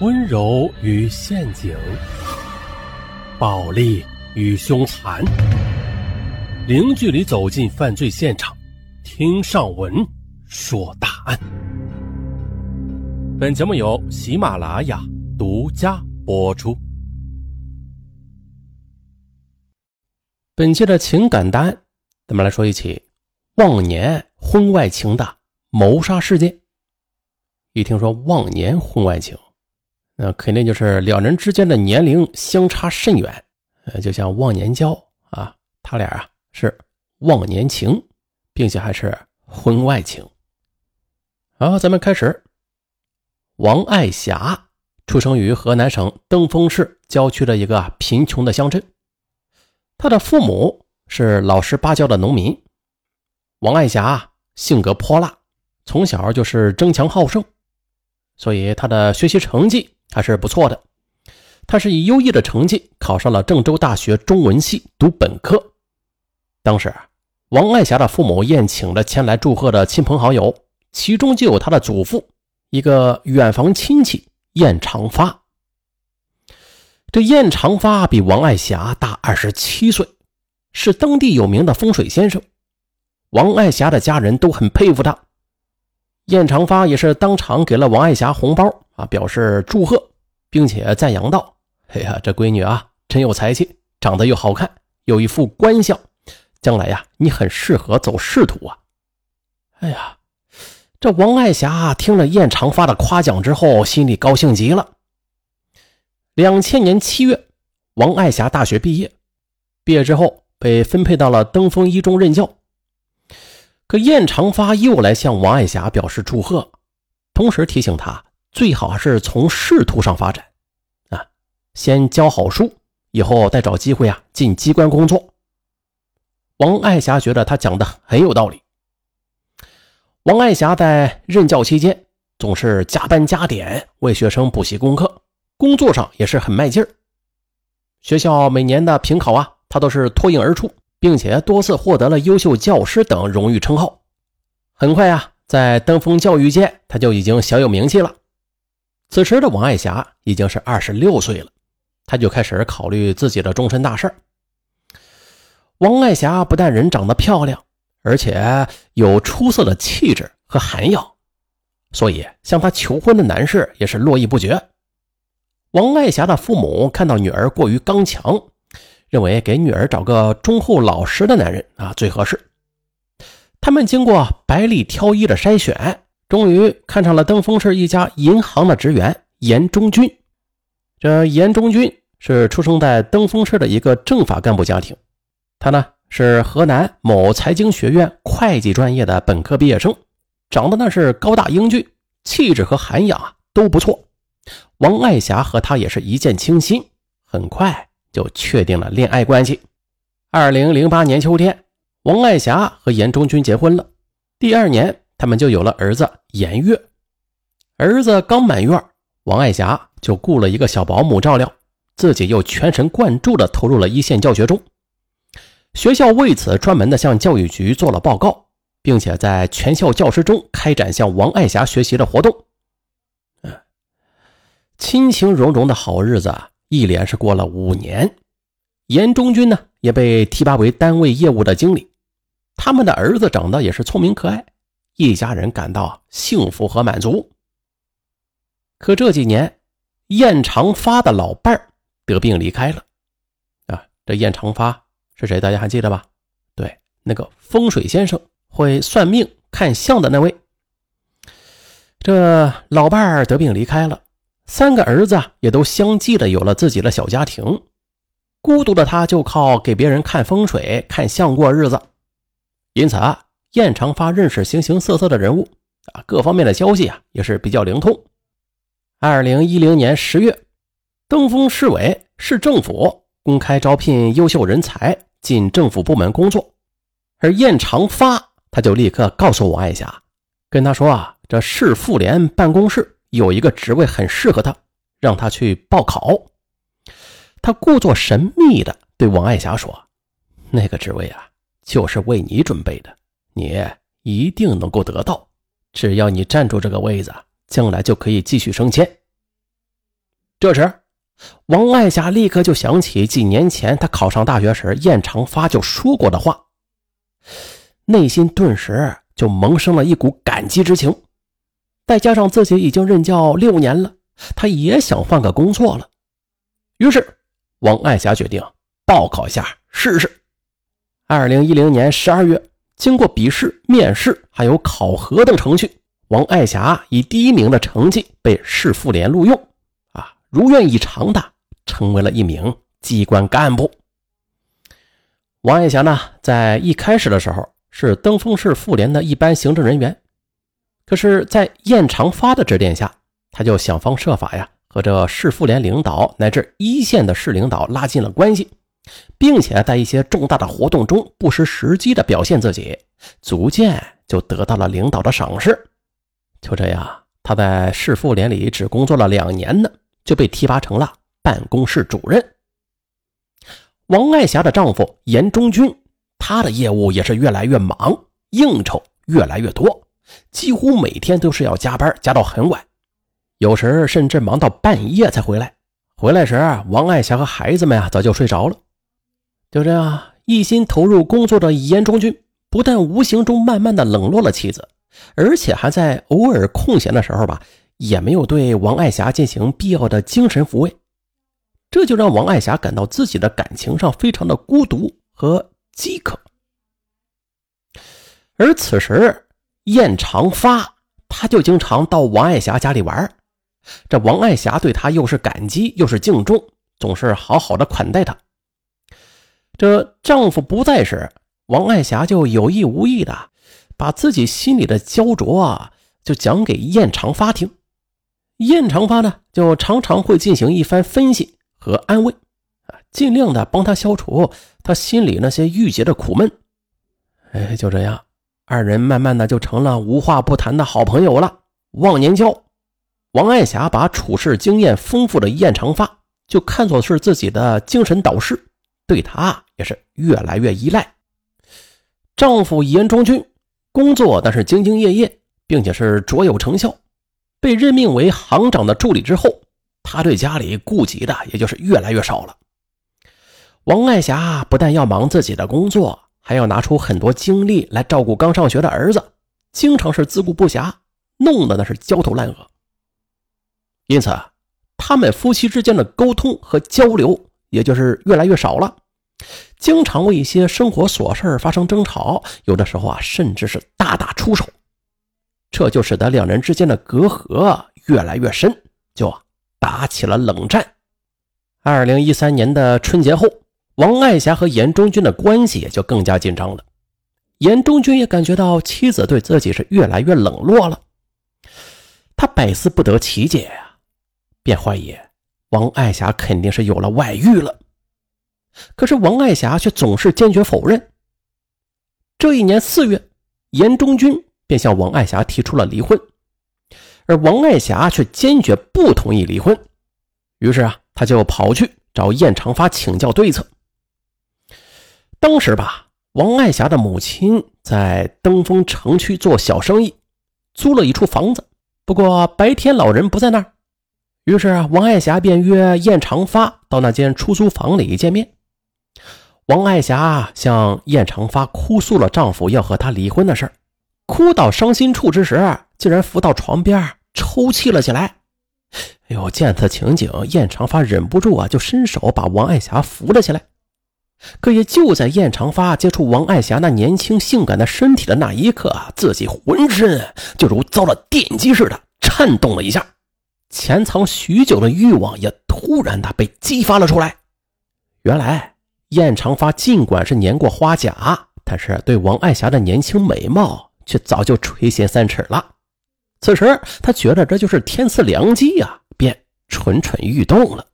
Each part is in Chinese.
温柔与陷阱，暴力与凶残，零距离走进犯罪现场，听上文说大案。本节目由喜马拉雅独家播出。本期的情感单，咱们来说一起忘年婚外情的谋杀事件。一听说忘年婚外情。那肯定就是两人之间的年龄相差甚远，呃，就像忘年交啊，他俩啊是忘年情，并且还是婚外情。好，咱们开始。王爱霞出生于河南省登封市郊区的一个贫穷的乡镇，他的父母是老实巴交的农民。王爱霞性格泼辣，从小就是争强好胜，所以他的学习成绩。还是不错的，他是以优异的成绩考上了郑州大学中文系读本科。当时，王爱霞的父母宴请了前来祝贺的亲朋好友，其中就有他的祖父，一个远房亲戚燕长发。这燕长发比王爱霞大二十七岁，是当地有名的风水先生。王爱霞的家人都很佩服他，燕长发也是当场给了王爱霞红包。啊，表示祝贺，并且赞扬道：“哎呀，这闺女啊，真有才气，长得又好看，有一副官相，将来呀，你很适合走仕途啊！”哎呀，这王爱霞听了燕长发的夸奖之后，心里高兴极了。两千年七月，王爱霞大学毕业，毕业之后被分配到了登封一中任教。可燕长发又来向王爱霞表示祝贺，同时提醒她。最好是从仕途上发展，啊，先教好书，以后再找机会啊进机关工作。王爱霞觉得他讲的很有道理。王爱霞在任教期间总是加班加点为学生补习功课，工作上也是很卖劲儿。学校每年的评考啊，他都是脱颖而出，并且多次获得了优秀教师等荣誉称号。很快啊，在登封教育界，他就已经小有名气了。此时的王爱霞已经是二十六岁了，她就开始考虑自己的终身大事。王爱霞不但人长得漂亮，而且有出色的气质和涵养，所以向她求婚的男士也是络绎不绝。王爱霞的父母看到女儿过于刚强，认为给女儿找个忠厚老实的男人啊最合适。他们经过百里挑一的筛选。终于看上了登封市一家银行的职员严中军。这严中军是出生在登封市的一个政法干部家庭，他呢是河南某财经学院会计专业的本科毕业生，长得那是高大英俊，气质和涵养啊都不错。王爱霞和他也是一见倾心，很快就确定了恋爱关系。二零零八年秋天，王爱霞和严中军结婚了。第二年。他们就有了儿子严月，儿子刚满月，王爱霞就雇了一个小保姆照料，自己又全神贯注地投入了一线教学中。学校为此专门的向教育局做了报告，并且在全校教师中开展向王爱霞学习的活动。嗯，亲情融融的好日子一连是过了五年，严中军呢也被提拔为单位业务的经理，他们的儿子长得也是聪明可爱。一家人感到幸福和满足。可这几年，燕长发的老伴儿得病离开了。啊，这燕长发是谁？大家还记得吧？对，那个风水先生会算命看相的那位。这老伴儿得病离开了，三个儿子也都相继的有了自己的小家庭，孤独的他就靠给别人看风水、看相过日子。因此啊。燕长发认识形形色色的人物啊，各方面的消息啊也是比较灵通。二零一零年十月，登封市委市政府公开招聘优秀人才进政府部门工作，而燕长发他就立刻告诉王爱霞，跟他说啊，这市妇联办公室有一个职位很适合他，让他去报考。他故作神秘的对王爱霞说：“那个职位啊，就是为你准备的。”你一定能够得到，只要你站住这个位子，将来就可以继续升迁。这时，王爱霞立刻就想起几年前她考上大学时，燕长发就说过的话，内心顿时就萌生了一股感激之情。再加上自己已经任教六年了，他也想换个工作了。于是，王爱霞决定报考一下试试。二零一零年十二月，经过笔试、面试还有考核等程序，王爱霞以第一名的成绩被市妇联录用。啊如愿以偿的成为了一名机关干部。王爱霞呢，在一开始的时候是登封市妇联的一般行政人员，可是，在燕长发的指点下，他就想方设法呀，和这市妇联领导乃至一线的市领导拉近了关系，并且在一些重大的活动中不失时机的表现自己，逐渐就得到了领导的赏识。就这样，他在市妇联里只工作了两年呢。就被提拔成了办公室主任。王爱霞的丈夫严中军，他的业务也是越来越忙，应酬越来越多，几乎每天都是要加班，加到很晚，有时甚至忙到半夜才回来。回来时，王爱霞和孩子们呀早就睡着了。就这样，一心投入工作的严中军，不但无形中慢慢的冷落了妻子，而且还在偶尔空闲的时候吧。也没有对王爱霞进行必要的精神抚慰，这就让王爱霞感到自己的感情上非常的孤独和饥渴。而此时，燕长发他就经常到王爱霞家里玩，这王爱霞对他又是感激又是敬重，总是好好的款待他。这丈夫不在时，王爱霞就有意无意的把自己心里的焦灼啊，就讲给燕长发听。燕长发呢，就常常会进行一番分析和安慰，啊，尽量的帮他消除他心里那些郁结的苦闷。哎，就这样，二人慢慢的就成了无话不谈的好朋友了，忘年交。王爱霞把处事经验丰富的燕长发就看作是自己的精神导师，对他也是越来越依赖。丈夫严中军工作那是兢兢业业，并且是卓有成效。被任命为行长的助理之后，他对家里顾及的也就是越来越少了。王爱霞不但要忙自己的工作，还要拿出很多精力来照顾刚上学的儿子，经常是自顾不暇，弄得那是焦头烂额。因此，他们夫妻之间的沟通和交流也就是越来越少了，经常为一些生活琐事发生争吵，有的时候啊，甚至是大打出手。这就使得两人之间的隔阂越来越深，就打起了冷战。二零一三年的春节后，王爱霞和严中军的关系也就更加紧张了。严中军也感觉到妻子对自己是越来越冷落了，他百思不得其解呀，便怀疑王爱霞肯定是有了外遇了。可是王爱霞却总是坚决否认。这一年四月，严中军。便向王爱霞提出了离婚，而王爱霞却坚决不同意离婚。于是啊，他就跑去找燕长发请教对策。当时吧，王爱霞的母亲在登封城区做小生意，租了一处房子。不过白天老人不在那儿，于是，王爱霞便约燕长发到那间出租房里见面。王爱霞向燕长发哭诉了丈夫要和她离婚的事儿。哭到伤心处之时，竟然扶到床边抽泣了起来。哎呦，见此情景，燕长发忍不住啊，就伸手把王爱霞扶了起来。可也就在燕长发接触王爱霞那年轻性感的身体的那一刻，自己浑身就如遭了电击似的颤动了一下，潜藏许久的欲望也突然的被激发了出来。原来，燕长发尽管是年过花甲，但是对王爱霞的年轻美貌。却早就垂涎三尺了。此时他觉得这就是天赐良机呀，便蠢蠢欲动了。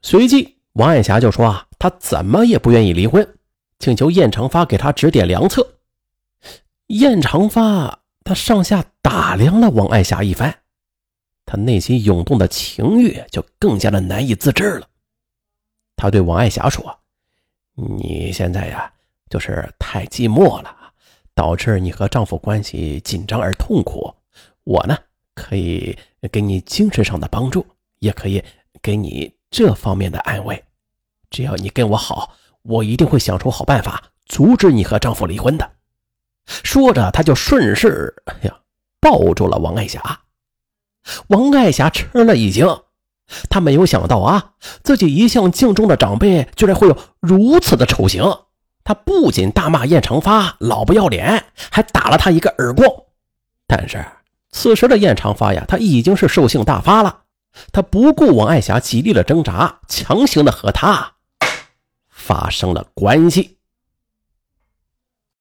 随即，王爱霞就说：“啊，她怎么也不愿意离婚，请求燕长发给她指点良策。”燕长发他上下打量了王爱霞一番，他内心涌动的情欲就更加的难以自制了。他对王爱霞说：“你现在呀，就是太寂寞了。”导致你和丈夫关系紧张而痛苦，我呢可以给你精神上的帮助，也可以给你这方面的安慰。只要你跟我好，我一定会想出好办法阻止你和丈夫离婚的。说着，他就顺势哎呀抱住了王爱霞。王爱霞吃了一惊，她没有想到啊，自己一向敬重的长辈居然会有如此的丑行。她不仅大骂燕长发老不要脸，还打了他一个耳光。但是此时的燕长发呀，他已经是兽性大发了，他不顾王爱霞极力的挣扎，强行的和他发生了关系。